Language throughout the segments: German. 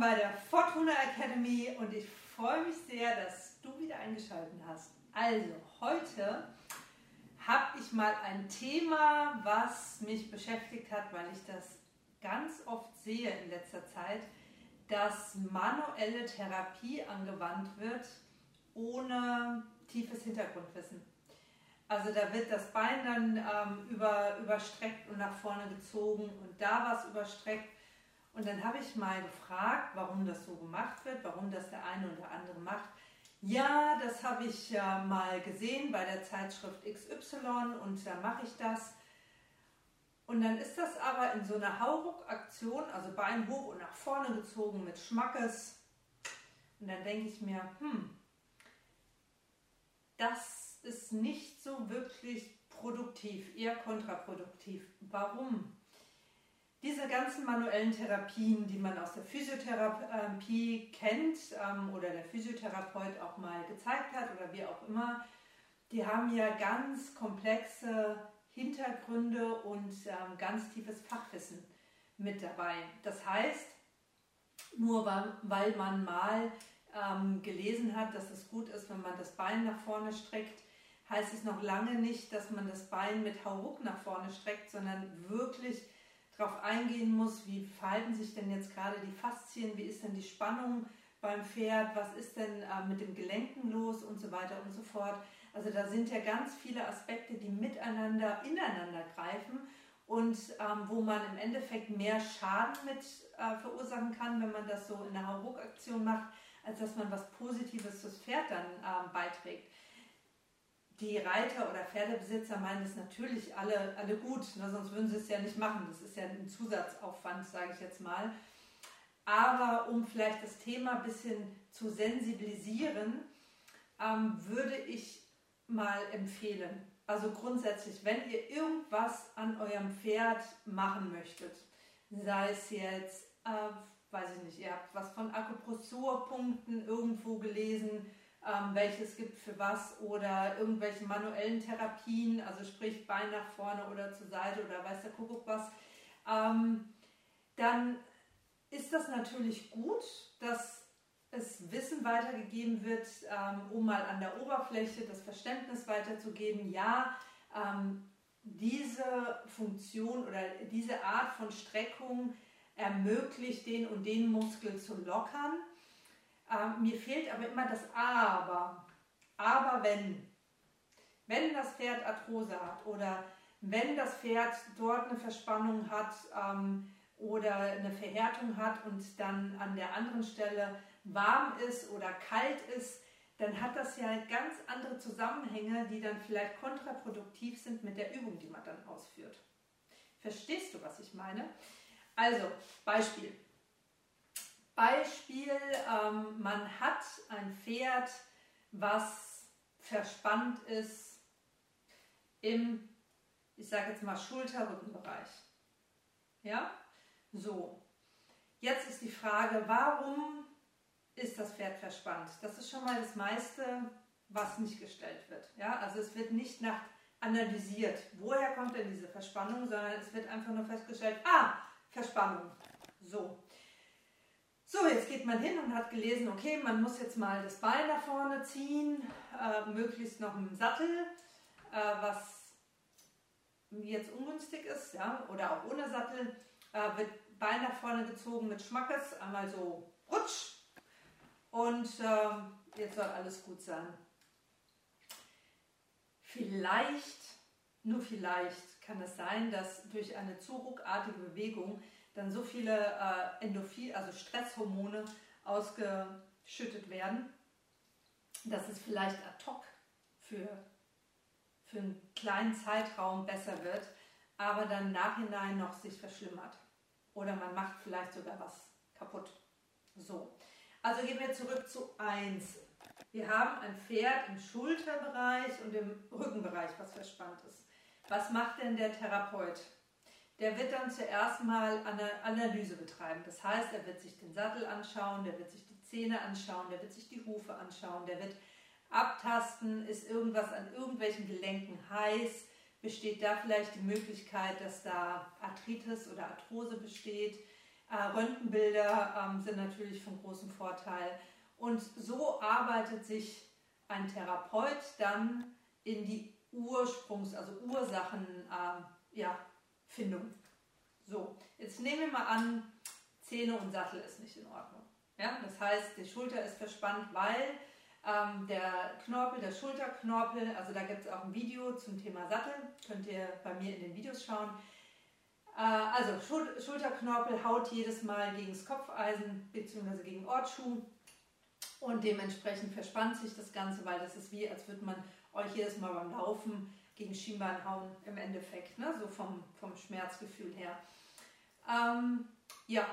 bei der Fortuna Academy und ich freue mich sehr, dass du wieder eingeschaltet hast. Also, heute habe ich mal ein Thema, was mich beschäftigt hat, weil ich das ganz oft sehe in letzter Zeit, dass manuelle Therapie angewandt wird ohne tiefes Hintergrundwissen. Also da wird das Bein dann ähm, über, überstreckt und nach vorne gezogen und da was überstreckt. Und dann habe ich mal gefragt, warum das so gemacht wird, warum das der eine oder andere macht. Ja, das habe ich ja mal gesehen bei der Zeitschrift XY und da mache ich das. Und dann ist das aber in so einer Hauruck-Aktion, also Bein hoch und nach vorne gezogen mit Schmackes. Und dann denke ich mir, hm, das ist nicht so wirklich produktiv, eher kontraproduktiv. Warum? Diese ganzen manuellen Therapien, die man aus der Physiotherapie kennt ähm, oder der Physiotherapeut auch mal gezeigt hat oder wie auch immer, die haben ja ganz komplexe Hintergründe und ähm, ganz tiefes Fachwissen mit dabei. Das heißt, nur weil man mal ähm, gelesen hat, dass es gut ist, wenn man das Bein nach vorne streckt, heißt es noch lange nicht, dass man das Bein mit Hauruck nach vorne streckt, sondern wirklich darauf eingehen muss, wie verhalten sich denn jetzt gerade die Faszien, wie ist denn die Spannung beim Pferd, was ist denn äh, mit dem Gelenken los und so weiter und so fort. Also da sind ja ganz viele Aspekte, die miteinander, ineinander greifen und ähm, wo man im Endeffekt mehr Schaden mit äh, verursachen kann, wenn man das so in einer Hauruck-Aktion macht, als dass man was Positives fürs Pferd dann ähm, beiträgt die Reiter oder Pferdebesitzer meinen es natürlich alle, alle gut, ne? sonst würden sie es ja nicht machen. Das ist ja ein Zusatzaufwand, sage ich jetzt mal. Aber um vielleicht das Thema ein bisschen zu sensibilisieren, ähm, würde ich mal empfehlen, also grundsätzlich, wenn ihr irgendwas an eurem Pferd machen möchtet, sei es jetzt, äh, weiß ich nicht, ihr habt was von Akupressurpunkten irgendwo gelesen, ähm, welches gibt für was oder irgendwelche manuellen Therapien, also sprich Bein nach vorne oder zur Seite oder weiß der Kuckuck was, ähm, dann ist das natürlich gut, dass es Wissen weitergegeben wird, ähm, um mal an der Oberfläche das Verständnis weiterzugeben. Ja, ähm, diese Funktion oder diese Art von Streckung ermöglicht den und den Muskel zu lockern. Ähm, mir fehlt aber immer das Aber. Aber wenn. Wenn das Pferd Arthrose hat oder wenn das Pferd dort eine Verspannung hat ähm, oder eine Verhärtung hat und dann an der anderen Stelle warm ist oder kalt ist, dann hat das ja ganz andere Zusammenhänge, die dann vielleicht kontraproduktiv sind mit der Übung, die man dann ausführt. Verstehst du, was ich meine? Also, Beispiel. Beispiel, ähm, man hat ein Pferd, was verspannt ist im, ich sage jetzt mal, Schulterrückenbereich. Ja, so. Jetzt ist die Frage, warum ist das Pferd verspannt? Das ist schon mal das meiste, was nicht gestellt wird. Ja, also es wird nicht nach analysiert, woher kommt denn diese Verspannung, sondern es wird einfach nur festgestellt, ah, Verspannung. So. So, jetzt geht man hin und hat gelesen, okay, man muss jetzt mal das Bein nach vorne ziehen, äh, möglichst noch im Sattel, äh, was jetzt ungünstig ist, ja, oder auch ohne Sattel, äh, wird Bein nach vorne gezogen mit Schmackes, einmal so rutsch und ähm, jetzt soll alles gut sein. Vielleicht, nur vielleicht kann es sein, dass durch eine zu ruckartige Bewegung dann so viele äh, Endorphin, also Stresshormone ausgeschüttet werden, dass es vielleicht ad hoc für, für einen kleinen Zeitraum besser wird, aber dann Nachhinein noch sich verschlimmert. Oder man macht vielleicht sogar was kaputt. So. Also gehen wir zurück zu 1. Wir haben ein Pferd im Schulterbereich und im Rückenbereich, was verspannt ist. Was macht denn der Therapeut? Der wird dann zuerst mal eine Analyse betreiben. Das heißt, er wird sich den Sattel anschauen, der wird sich die Zähne anschauen, der wird sich die Hufe anschauen, der wird abtasten, ist irgendwas an irgendwelchen Gelenken heiß, besteht da vielleicht die Möglichkeit, dass da Arthritis oder Arthrose besteht. Äh, Röntgenbilder ähm, sind natürlich von großem Vorteil. Und so arbeitet sich ein Therapeut dann in die Ursprungs-, also Ursachenfindung. Äh, ja, so, jetzt nehmen wir mal an, Zähne und Sattel ist nicht in Ordnung. Ja, das heißt, die Schulter ist verspannt, weil ähm, der Knorpel, der Schulterknorpel, also da gibt es auch ein Video zum Thema Sattel, könnt ihr bei mir in den Videos schauen. Äh, also Schul Schulterknorpel haut jedes Mal gegen das Kopfeisen bzw. gegen Ortschuh und dementsprechend verspannt sich das Ganze, weil das ist wie, als würde man euch jedes Mal beim Laufen gegen Schienbein hauen im Endeffekt, ne? so vom, vom Schmerzgefühl her. Ähm, ja,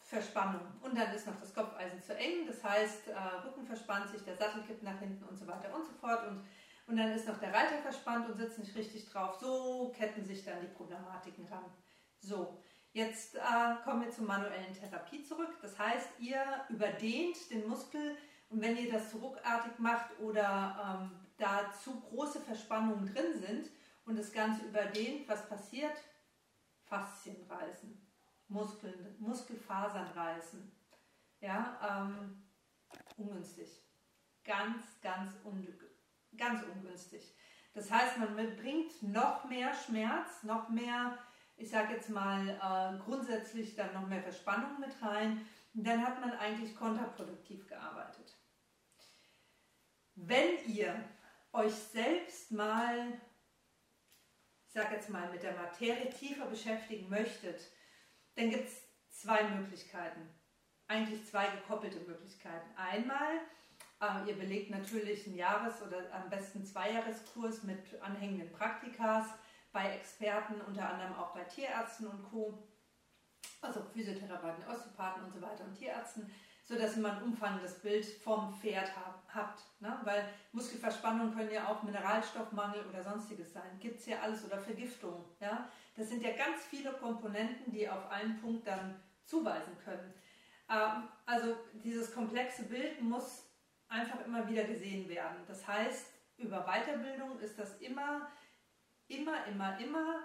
Verspannung. Und dann ist noch das Kopfeisen zu eng, das heißt, äh, Rücken verspannt sich, der Sattel kippt nach hinten und so weiter und so fort. Und, und dann ist noch der Reiter verspannt und sitzt nicht richtig drauf. So ketten sich dann die Problematiken ran. So, jetzt äh, kommen wir zur manuellen Therapie zurück. Das heißt, ihr überdehnt den Muskel und wenn ihr das zu ruckartig macht oder ähm, da zu große Verspannungen drin sind und das Ganze überdehnt, was passiert? Faszien reißen, Muskeln, Muskelfasern reißen. Ja, ähm, ungünstig. Ganz, ganz, un, ganz ungünstig. Das heißt, man bringt noch mehr Schmerz, noch mehr, ich sage jetzt mal, äh, grundsätzlich dann noch mehr Verspannung mit rein. Und dann hat man eigentlich kontraproduktiv gearbeitet. Wenn ihr euch selbst mal, ich sage jetzt mal, mit der Materie tiefer beschäftigen möchtet, dann gibt es zwei Möglichkeiten. Eigentlich zwei gekoppelte Möglichkeiten. Einmal, äh, ihr belegt natürlich einen Jahres- oder am besten Zweijahreskurs mit anhängenden Praktikas bei Experten, unter anderem auch bei Tierärzten und Co. Also Physiotherapeuten, Osteopathen und so weiter und Tierärzten sodass man ein umfangendes Bild vom Pferd hab, habt. Ne? Weil Muskelverspannungen können ja auch Mineralstoffmangel oder sonstiges sein. Gibt es ja alles oder Vergiftung. Ja? Das sind ja ganz viele Komponenten, die auf einen Punkt dann zuweisen können. Ähm, also dieses komplexe Bild muss einfach immer wieder gesehen werden. Das heißt, über Weiterbildung ist das immer, immer, immer, immer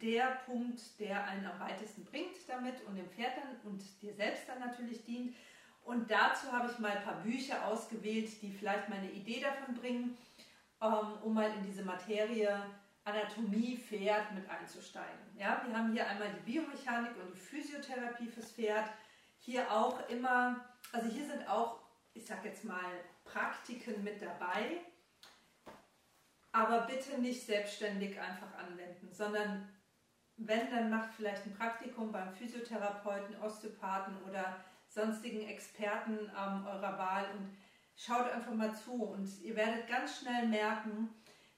der Punkt, der einen am weitesten bringt damit und dem Pferd dann und dir selbst dann natürlich dient. Und dazu habe ich mal ein paar Bücher ausgewählt, die vielleicht mal eine Idee davon bringen, ähm, um mal in diese Materie Anatomie Pferd mit einzusteigen. Ja, wir haben hier einmal die Biomechanik und die Physiotherapie fürs Pferd. Hier auch immer, also hier sind auch, ich sag jetzt mal, Praktiken mit dabei, aber bitte nicht selbstständig einfach anwenden, sondern wenn, dann macht vielleicht ein Praktikum beim Physiotherapeuten, Osteopathen oder sonstigen Experten ähm, eurer Wahl und schaut einfach mal zu und ihr werdet ganz schnell merken,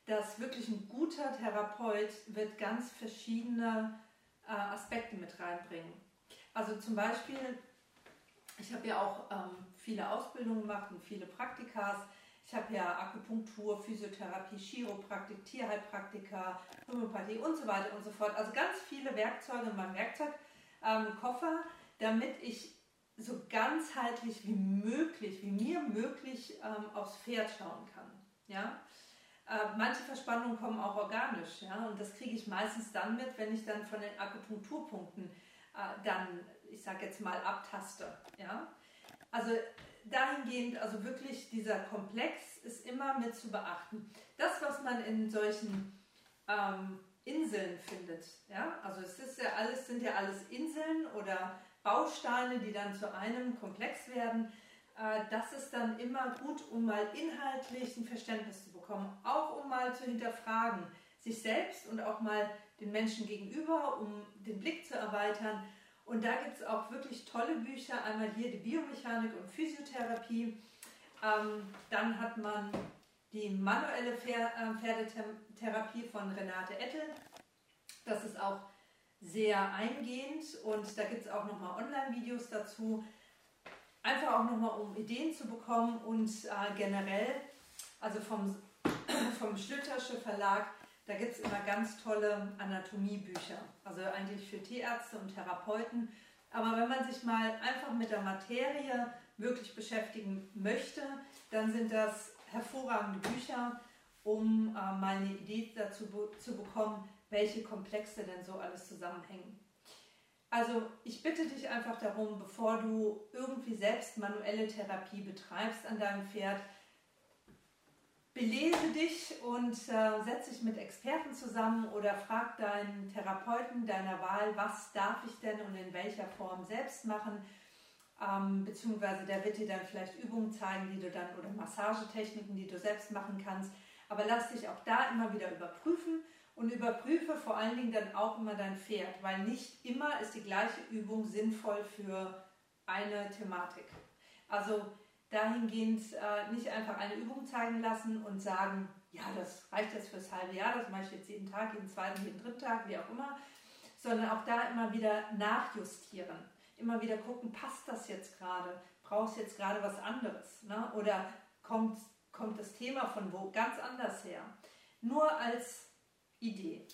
dass wirklich ein guter Therapeut wird ganz verschiedene äh, Aspekte mit reinbringen. Also zum Beispiel, ich habe ja auch ähm, viele Ausbildungen gemacht und viele Praktikas ich habe ja Akupunktur, Physiotherapie, Chiropraktik, Tierheilpraktika, Homöopathie und so weiter und so fort. Also ganz viele Werkzeuge in meinem Werkzeugkoffer, ähm, damit ich so ganzheitlich wie möglich, wie mir möglich ähm, aufs Pferd schauen kann. Ja? Äh, manche Verspannungen kommen auch organisch, ja, und das kriege ich meistens dann mit, wenn ich dann von den Akupunkturpunkten äh, dann, ich sage jetzt mal, abtaste. Ja? Also dahingehend, also wirklich dieser Komplex ist immer mit zu beachten. Das, was man in solchen ähm, Inseln findet, ja, also es ist ja alles, sind ja alles Inseln oder Bausteine, die dann zu einem Komplex werden. Äh, das ist dann immer gut, um mal inhaltlich ein Verständnis zu bekommen, auch um mal zu hinterfragen, sich selbst und auch mal den Menschen gegenüber, um den Blick zu erweitern und da gibt es auch wirklich tolle Bücher. Einmal hier die Biomechanik und Physiotherapie. Ähm, dann hat man die manuelle äh, Pferdetherapie von Renate Ettel. Das ist auch sehr eingehend und da gibt es auch nochmal Online-Videos dazu. Einfach auch nochmal, um Ideen zu bekommen und äh, generell, also vom, vom Schlütersche Verlag da gibt es immer ganz tolle Anatomiebücher, also eigentlich für Tierärzte und Therapeuten. Aber wenn man sich mal einfach mit der Materie wirklich beschäftigen möchte, dann sind das hervorragende Bücher, um äh, mal eine Idee dazu zu bekommen, welche Komplexe denn so alles zusammenhängen. Also ich bitte dich einfach darum, bevor du irgendwie selbst manuelle Therapie betreibst an deinem Pferd, belese dich und äh, setze dich mit Experten zusammen oder frag deinen Therapeuten deiner Wahl, was darf ich denn und in welcher Form selbst machen. Ähm, beziehungsweise der wird dir dann vielleicht Übungen zeigen, die du dann oder Massagetechniken, die du selbst machen kannst. Aber lass dich auch da immer wieder überprüfen und überprüfe vor allen Dingen dann auch immer dein Pferd, weil nicht immer ist die gleiche Übung sinnvoll für eine Thematik. Also dahingehend äh, nicht einfach eine Übung zeigen lassen und sagen, ja, das reicht jetzt fürs halbe Jahr, das mache ich jetzt jeden Tag, jeden zweiten, jeden dritten Tag, wie auch immer, sondern auch da immer wieder nachjustieren. Immer wieder gucken, passt das jetzt gerade? Brauchst jetzt gerade was anderes? Ne? Oder kommt, kommt das Thema von wo ganz anders her? Nur als Idee.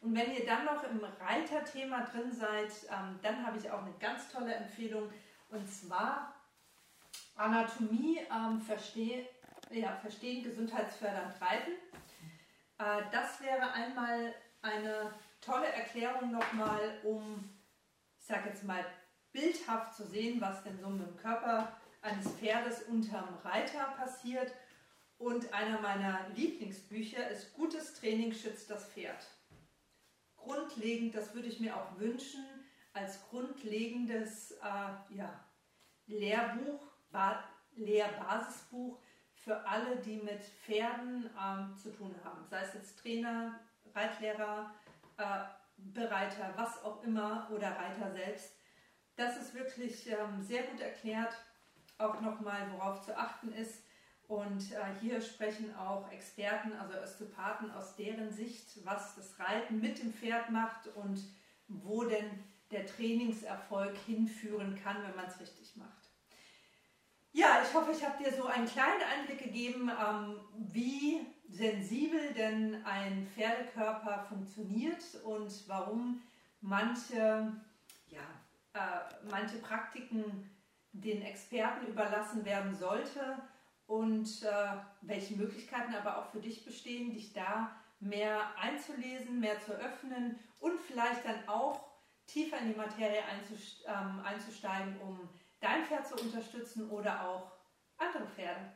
Und wenn ihr dann noch im Reiterthema drin seid, ähm, dann habe ich auch eine ganz tolle Empfehlung. Und zwar Anatomie ähm, versteh, ja, verstehen, gesundheitsfördernd reiten. Äh, das wäre einmal eine tolle Erklärung nochmal, um, ich sage jetzt mal, bildhaft zu sehen, was denn so mit dem Körper eines Pferdes unterm Reiter passiert. Und einer meiner Lieblingsbücher ist Gutes Training schützt das Pferd. Grundlegend, das würde ich mir auch wünschen, als grundlegendes äh, ja, Lehrbuch Lehrbasisbuch für alle, die mit Pferden ähm, zu tun haben. Sei es jetzt Trainer, Reitlehrer, äh, Bereiter, was auch immer oder Reiter selbst. Das ist wirklich ähm, sehr gut erklärt. Auch nochmal, worauf zu achten ist. Und äh, hier sprechen auch Experten, also Osteopathen aus deren Sicht, was das Reiten mit dem Pferd macht und wo denn der Trainingserfolg hinführen kann, wenn man es richtig macht. Ja, ich hoffe, ich habe dir so einen kleinen Einblick gegeben, ähm, wie sensibel denn ein Pferdekörper funktioniert und warum manche, ja, äh, manche Praktiken den Experten überlassen werden sollte und äh, welche Möglichkeiten aber auch für dich bestehen, dich da mehr einzulesen, mehr zu öffnen und vielleicht dann auch tiefer in die Materie ähm, einzusteigen, um Pferd zu unterstützen oder auch andere Pferde.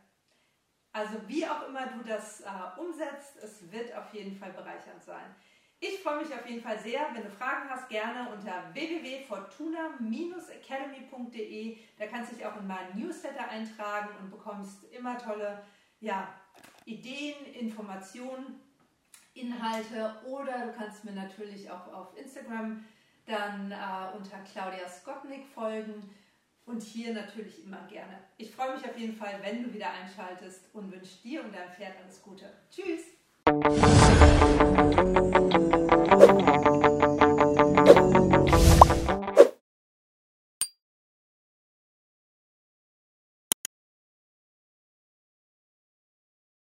Also wie auch immer du das äh, umsetzt, es wird auf jeden Fall bereichernd sein. Ich freue mich auf jeden Fall sehr. Wenn du Fragen hast, gerne unter www.fortuna-academy.de. Da kannst du dich auch in meinen Newsletter eintragen und bekommst immer tolle ja, Ideen, Informationen, Inhalte. Oder du kannst mir natürlich auch auf Instagram dann äh, unter Claudia Skotnik folgen und hier natürlich immer gerne. Ich freue mich auf jeden Fall, wenn du wieder einschaltest und wünsche dir und deinem Pferd alles Gute. Tschüss!